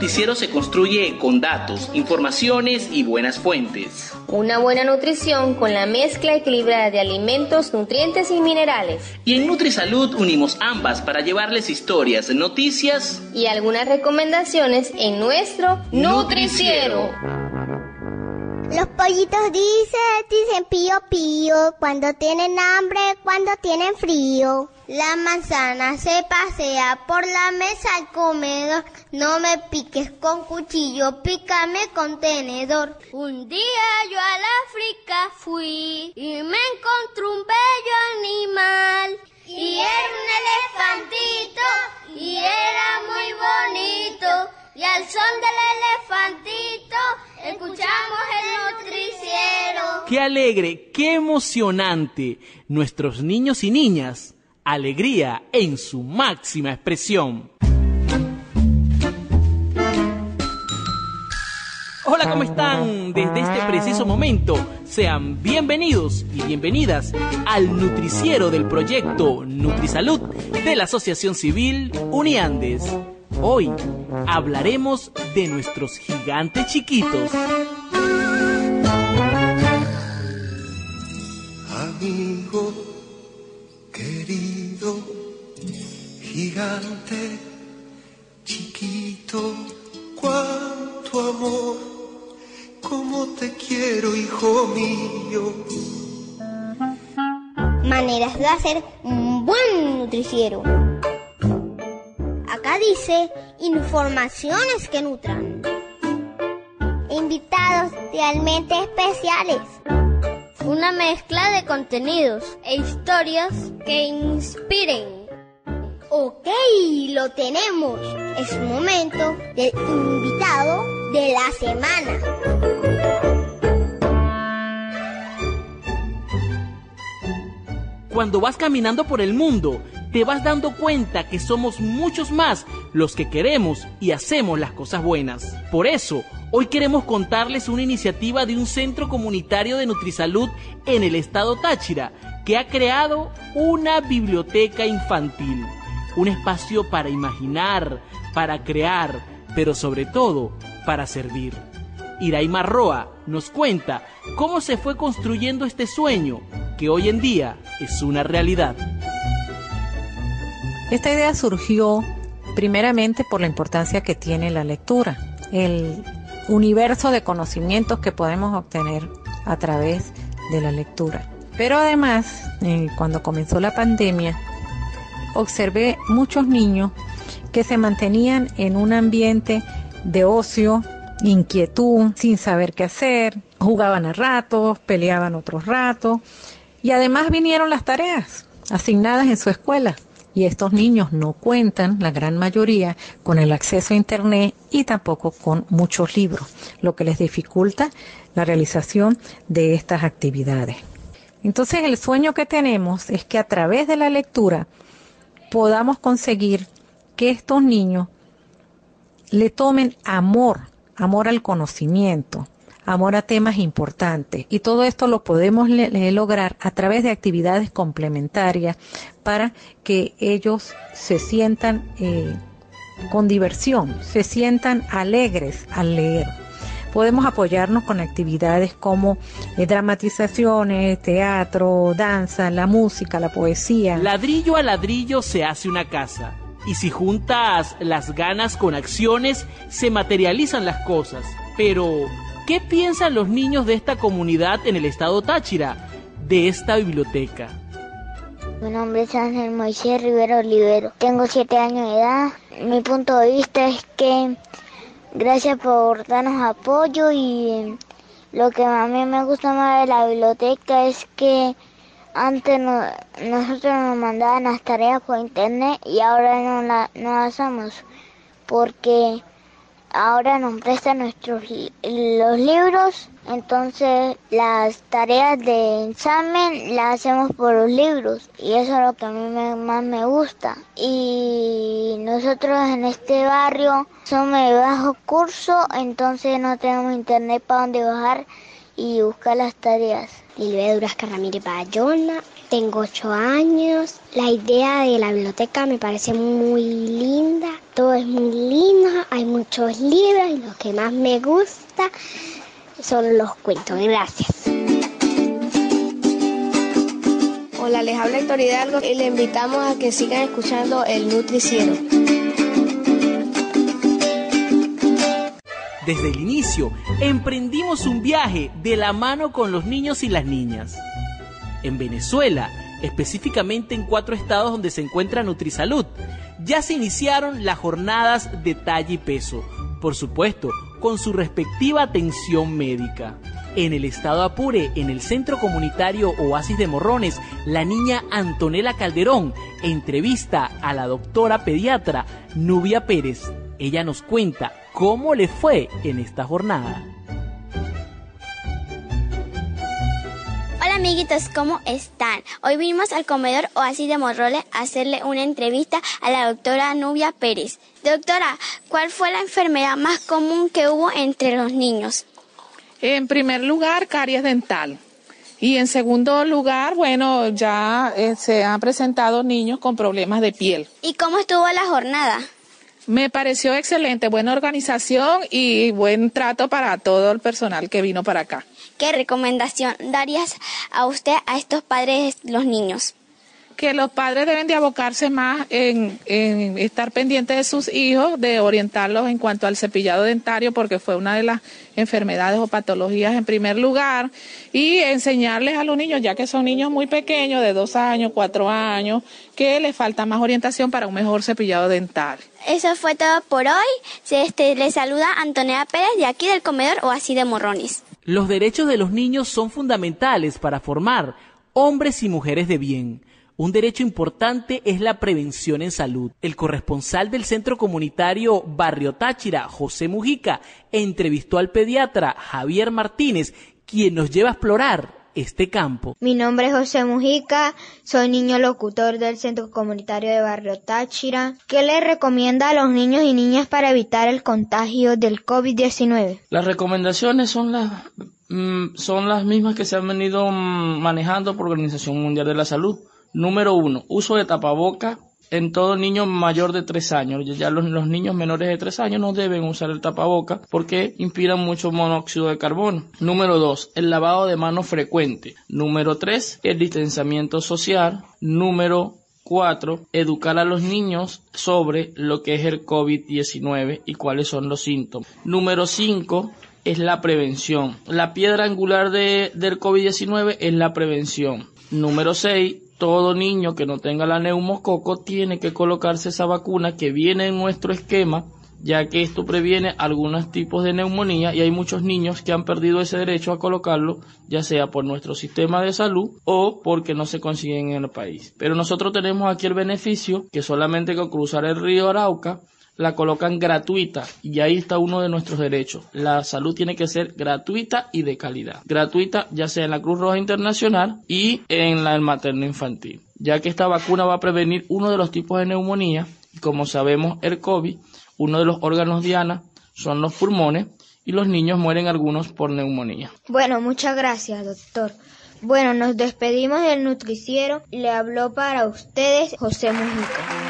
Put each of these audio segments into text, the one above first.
noticiero se construye con datos, informaciones y buenas fuentes. Una buena nutrición con la mezcla equilibrada de alimentos, nutrientes y minerales. Y en NutriSalud unimos ambas para llevarles historias, noticias y algunas recomendaciones en nuestro Nutriciero. Los pollitos dicen, dicen pío pío, cuando tienen hambre, cuando tienen frío. La manzana se pasea por la mesa al comedor. No me piques con cuchillo, pícame con tenedor. Un día yo a la África fui y me encontré un bello animal. Y era un elefantito y era muy bonito. Y al son del elefantito escuchamos el nutriciero. ¡Qué alegre, qué emocionante! Nuestros niños y niñas, alegría en su máxima expresión. Hola, ¿cómo están? Desde este preciso momento, sean bienvenidos y bienvenidas al nutriciero del proyecto NutriSalud de la Asociación Civil Uniandes. Hoy hablaremos de nuestros gigantes chiquitos. Amigo, querido, gigante, chiquito, cuánto amor, cómo te quiero, hijo mío. Maneras de hacer un buen nutriciero dice informaciones que nutran. Invitados realmente especiales. Una mezcla de contenidos e historias que inspiren. Ok, lo tenemos. Es momento del invitado de la semana. Cuando vas caminando por el mundo, te vas dando cuenta que somos muchos más los que queremos y hacemos las cosas buenas. Por eso, hoy queremos contarles una iniciativa de un centro comunitario de Nutrisalud en el estado Táchira, que ha creado una biblioteca infantil. Un espacio para imaginar, para crear, pero sobre todo para servir. Iraima Roa nos cuenta cómo se fue construyendo este sueño que hoy en día es una realidad. Esta idea surgió primeramente por la importancia que tiene la lectura, el universo de conocimientos que podemos obtener a través de la lectura. Pero además, cuando comenzó la pandemia, observé muchos niños que se mantenían en un ambiente de ocio, inquietud, sin saber qué hacer, jugaban a ratos, peleaban otros ratos y además vinieron las tareas asignadas en su escuela y estos niños no cuentan, la gran mayoría, con el acceso a Internet y tampoco con muchos libros, lo que les dificulta la realización de estas actividades. Entonces el sueño que tenemos es que a través de la lectura podamos conseguir que estos niños le tomen amor, amor al conocimiento, amor a temas importantes. Y todo esto lo podemos lograr a través de actividades complementarias para que ellos se sientan eh, con diversión, se sientan alegres al leer. Podemos apoyarnos con actividades como eh, dramatizaciones, teatro, danza, la música, la poesía. Ladrillo a ladrillo se hace una casa. Y si juntas las ganas con acciones, se materializan las cosas. Pero, ¿Qué piensan los niños de esta comunidad en el estado Táchira de esta biblioteca? Mi nombre es Ángel Moisés Rivero Olivero. Tengo siete años de edad. Mi punto de vista es que gracias por darnos apoyo y lo que a mí me gusta más de la biblioteca es que antes nosotros nos mandaban las tareas por internet y ahora no, no las hacemos porque ahora nos prestan nuestros los libros, entonces las tareas de examen las hacemos por los libros y eso es lo que a mí más me gusta. Y nosotros en este barrio somos de bajo curso, entonces no tenemos internet para donde bajar y buscar las tareas. Silvia Durasca Ramírez Bayona, tengo ocho años. La idea de la biblioteca me parece muy linda. Todo es muy lindo, hay muchos libros y lo que más me gusta son los cuentos. Gracias. Hola, les habla Héctor Hidalgo y le invitamos a que sigan escuchando el Nutriciero. Desde el inicio, emprendimos un viaje de la mano con los niños y las niñas. En Venezuela, específicamente en cuatro estados donde se encuentra Nutrisalud, ya se iniciaron las jornadas de talla y peso, por supuesto, con su respectiva atención médica. En el estado Apure, en el centro comunitario Oasis de Morrones, la niña Antonella Calderón entrevista a la doctora pediatra Nubia Pérez. Ella nos cuenta cómo le fue en esta jornada. Hola amiguitos, ¿cómo están? Hoy vinimos al comedor Oasis de Morrones a hacerle una entrevista a la doctora Nubia Pérez. Doctora, ¿cuál fue la enfermedad más común que hubo entre los niños? En primer lugar, caries dental. Y en segundo lugar, bueno, ya eh, se han presentado niños con problemas de piel. ¿Y cómo estuvo la jornada? Me pareció excelente, buena organización y buen trato para todo el personal que vino para acá. ¿Qué recomendación darías a usted a estos padres, los niños? Que los padres deben de abocarse más en, estar pendientes de sus hijos, de orientarlos en cuanto al cepillado dentario, porque fue una de las enfermedades o patologías en primer lugar, y enseñarles a los niños, ya que son niños muy pequeños, de dos años, cuatro años, que les falta más orientación para un mejor cepillado dental. Eso fue todo por hoy. Este, les saluda Antonella Pérez de aquí del comedor o así de Morrones. Los derechos de los niños son fundamentales para formar hombres y mujeres de bien. Un derecho importante es la prevención en salud. El corresponsal del Centro Comunitario Barrio Táchira, José Mujica, entrevistó al pediatra Javier Martínez, quien nos lleva a explorar este campo. Mi nombre es José Mujica, soy niño locutor del Centro Comunitario de Barrio Táchira. ¿Qué le recomienda a los niños y niñas para evitar el contagio del COVID-19? Las recomendaciones son las mm, son las mismas que se han venido manejando por la Organización Mundial de la Salud. Número uno, uso de tapaboca en todo niño mayor de tres años. Ya los, niños menores de tres años no deben usar el tapaboca porque inspiran mucho monóxido de carbono. Número dos, el lavado de manos frecuente. Número tres, el distanciamiento social. Número cuatro, educar a los niños sobre lo que es el COVID-19 y cuáles son los síntomas. Número cinco, es la prevención. La piedra angular de, del COVID-19 es la prevención. Número 6, todo niño que no tenga la neumococo tiene que colocarse esa vacuna que viene en nuestro esquema, ya que esto previene algunos tipos de neumonía y hay muchos niños que han perdido ese derecho a colocarlo, ya sea por nuestro sistema de salud o porque no se consiguen en el país. Pero nosotros tenemos aquí el beneficio que solamente con cruzar el río Arauca la colocan gratuita y ahí está uno de nuestros derechos. La salud tiene que ser gratuita y de calidad. Gratuita ya sea en la Cruz Roja Internacional y en la materno infantil, ya que esta vacuna va a prevenir uno de los tipos de neumonía y como sabemos el COVID, uno de los órganos diana son los pulmones y los niños mueren algunos por neumonía. Bueno, muchas gracias, doctor. Bueno, nos despedimos del nutriciero. Le habló para ustedes José Mujica.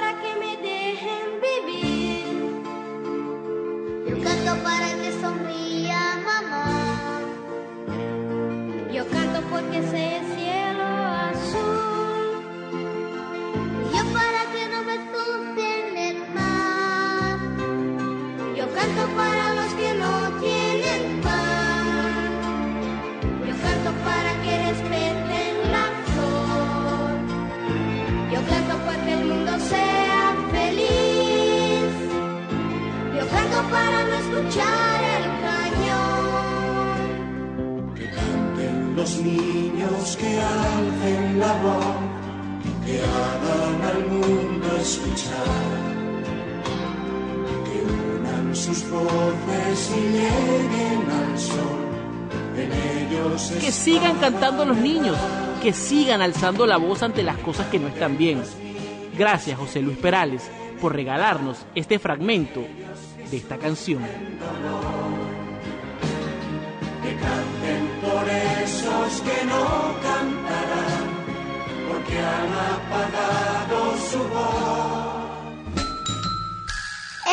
Que sigan cantando los niños, que sigan alzando la voz ante las cosas que no están bien. Gracias José Luis Perales por regalarnos este fragmento de esta canción. que canten por esos que no cantarán, porque han apagado su voz.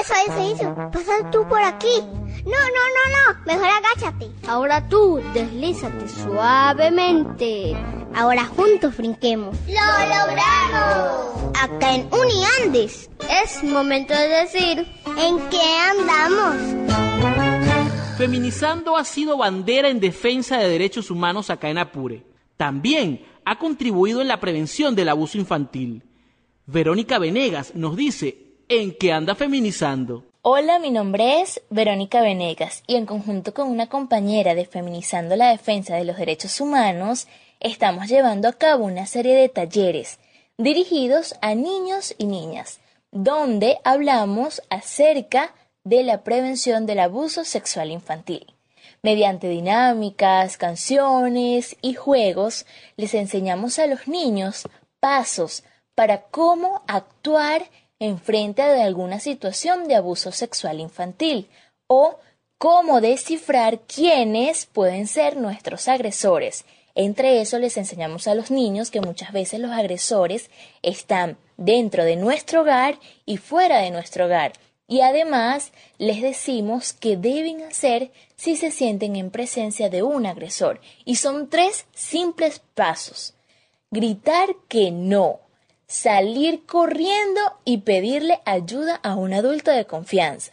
Eso, eso, eso. Pasa tú por aquí. No, no, no, no. Mejor agáchate. Ahora tú, deslízate suavemente. Ahora juntos brinquemos. ¡Lo logramos! Acá en Uniandes. Es momento de decir ¿En qué andamos? Feminizando ha sido bandera en defensa de derechos humanos acá en Apure. También ha contribuido en la prevención del abuso infantil. Verónica Venegas nos dice en qué anda feminizando. Hola, mi nombre es Verónica Venegas y en conjunto con una compañera de Feminizando la Defensa de los Derechos Humanos, estamos llevando a cabo una serie de talleres dirigidos a niños y niñas, donde hablamos acerca de la prevención del abuso sexual infantil. Mediante dinámicas, canciones y juegos, les enseñamos a los niños pasos para cómo actuar en frente de alguna situación de abuso sexual infantil o cómo descifrar quiénes pueden ser nuestros agresores. Entre eso les enseñamos a los niños que muchas veces los agresores están dentro de nuestro hogar y fuera de nuestro hogar. Y además les decimos qué deben hacer si se sienten en presencia de un agresor. Y son tres simples pasos. Gritar que no, salir corriendo y pedirle ayuda a un adulto de confianza.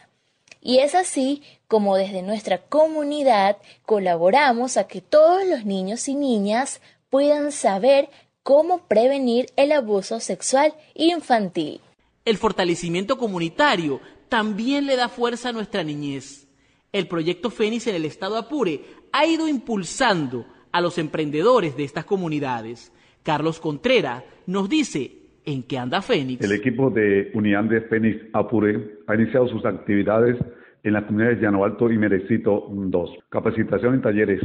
Y es así como desde nuestra comunidad colaboramos a que todos los niños y niñas puedan saber cómo prevenir el abuso sexual infantil. El fortalecimiento comunitario también le da fuerza a nuestra niñez. El proyecto Fénix en el estado Apure ha ido impulsando a los emprendedores de estas comunidades. Carlos Contreras nos dice en qué anda Fénix. El equipo de Uniandes Fénix Apure ha iniciado sus actividades en las comunidades Llano Alto y Merecito 2. Capacitación en talleres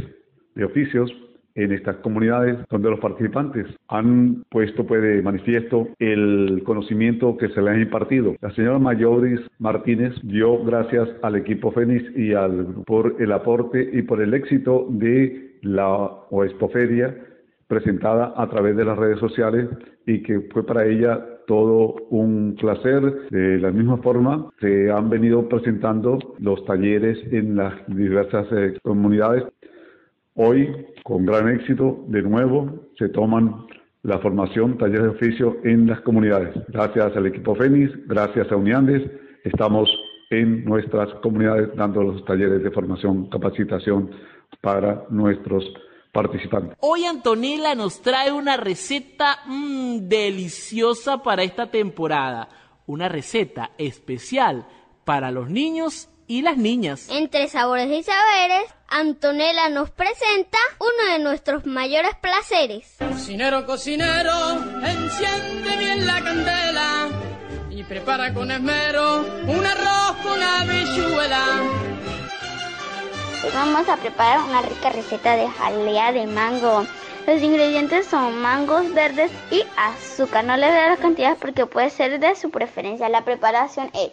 de oficios en estas comunidades donde los participantes han puesto pues, de manifiesto el conocimiento que se les ha impartido. La señora Mayoris Martínez dio gracias al equipo Fénix y al, por el aporte y por el éxito de la Oespoferia presentada a través de las redes sociales y que fue para ella todo un placer. De la misma forma, se han venido presentando los talleres en las diversas eh, comunidades. Hoy, con gran éxito, de nuevo se toman la formación, talleres de oficio en las comunidades. Gracias al equipo FENIS, gracias a Uniandes, estamos en nuestras comunidades dando los talleres de formación, capacitación para nuestros participantes. Hoy Antonella nos trae una receta mmm, deliciosa para esta temporada, una receta especial para los niños y las niñas. Entre sabores y saberes, Antonella nos presenta uno de nuestros mayores placeres. Cocinero, cocinero, enciende bien la candela y prepara con esmero un arroz con habichuela. Vamos a preparar una rica receta de jalea de mango. Los ingredientes son mangos verdes y azúcar. No les doy las cantidades porque puede ser de su preferencia. La preparación es,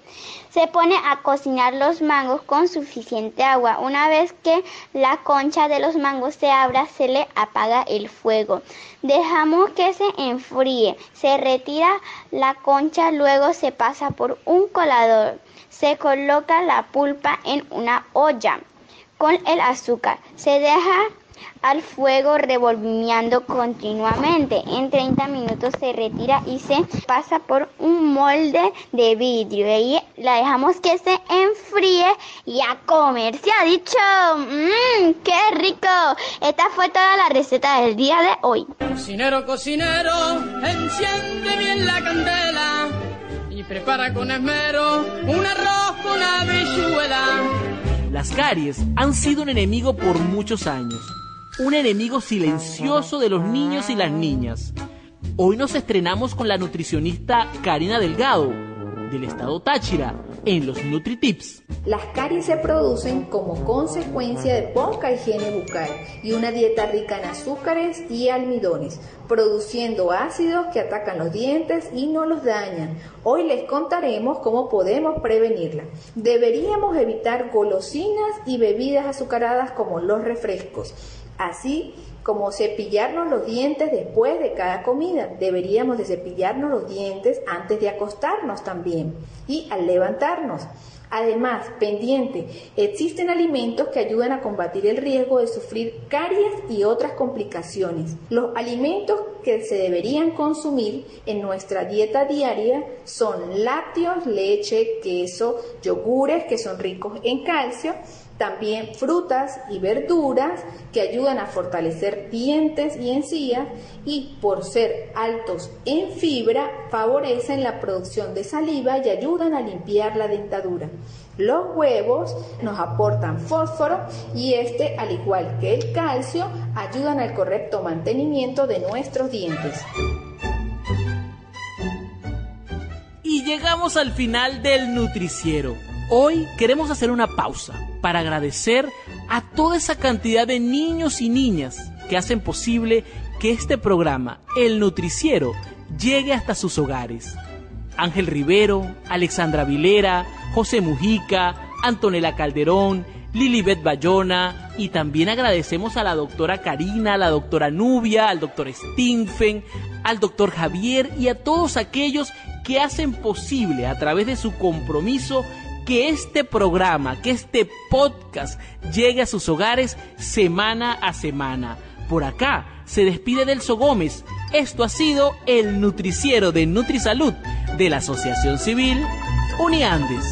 se pone a cocinar los mangos con suficiente agua. Una vez que la concha de los mangos se abra, se le apaga el fuego. Dejamos que se enfríe. Se retira la concha, luego se pasa por un colador. Se coloca la pulpa en una olla con el azúcar. Se deja al fuego revolviendo continuamente. En 30 minutos se retira y se pasa por un molde de vidrio. Y la dejamos que se enfríe y a comer. Se ha dicho, mmm, qué rico. Esta fue toda la receta del día de hoy. Cocinero, cocinero, enciende bien la candela y prepara con esmero un arroz con habichuela. Las caries han sido un enemigo por muchos años, un enemigo silencioso de los niños y las niñas. Hoy nos estrenamos con la nutricionista Karina Delgado, del estado Táchira, en los NutriTips. Las caries se producen como consecuencia de poca higiene bucal y una dieta rica en azúcares y almidones, produciendo ácidos que atacan los dientes y no los dañan. Hoy les contaremos cómo podemos prevenirla. Deberíamos evitar golosinas y bebidas azucaradas como los refrescos. Así como cepillarnos los dientes después de cada comida. Deberíamos de cepillarnos los dientes antes de acostarnos también y al levantarnos. Además, pendiente, existen alimentos que ayudan a combatir el riesgo de sufrir caries y otras complicaciones. Los alimentos que se deberían consumir en nuestra dieta diaria son lácteos, leche, queso, yogures que son ricos en calcio, también frutas y verduras que ayudan a fortalecer dientes y encías y por ser altos en fibra favorecen la producción de saliva y ayudan a limpiar la dentadura. Los huevos nos aportan fósforo y este, al igual que el calcio, ayudan al correcto mantenimiento de nuestros dientes. Y llegamos al final del nutriciero. Hoy queremos hacer una pausa para agradecer a toda esa cantidad de niños y niñas que hacen posible que este programa, El Nutriciero, llegue hasta sus hogares. Ángel Rivero, Alexandra Vilera, José Mujica, Antonella Calderón, Lilibet Bayona y también agradecemos a la doctora Karina, a la doctora Nubia, al doctor Stinfen, al doctor Javier y a todos aquellos que hacen posible a través de su compromiso que este programa, que este podcast llegue a sus hogares semana a semana. Por acá se despide Delso Gómez. Esto ha sido el nutriciero de Nutrisalud de la Asociación Civil Uniandes.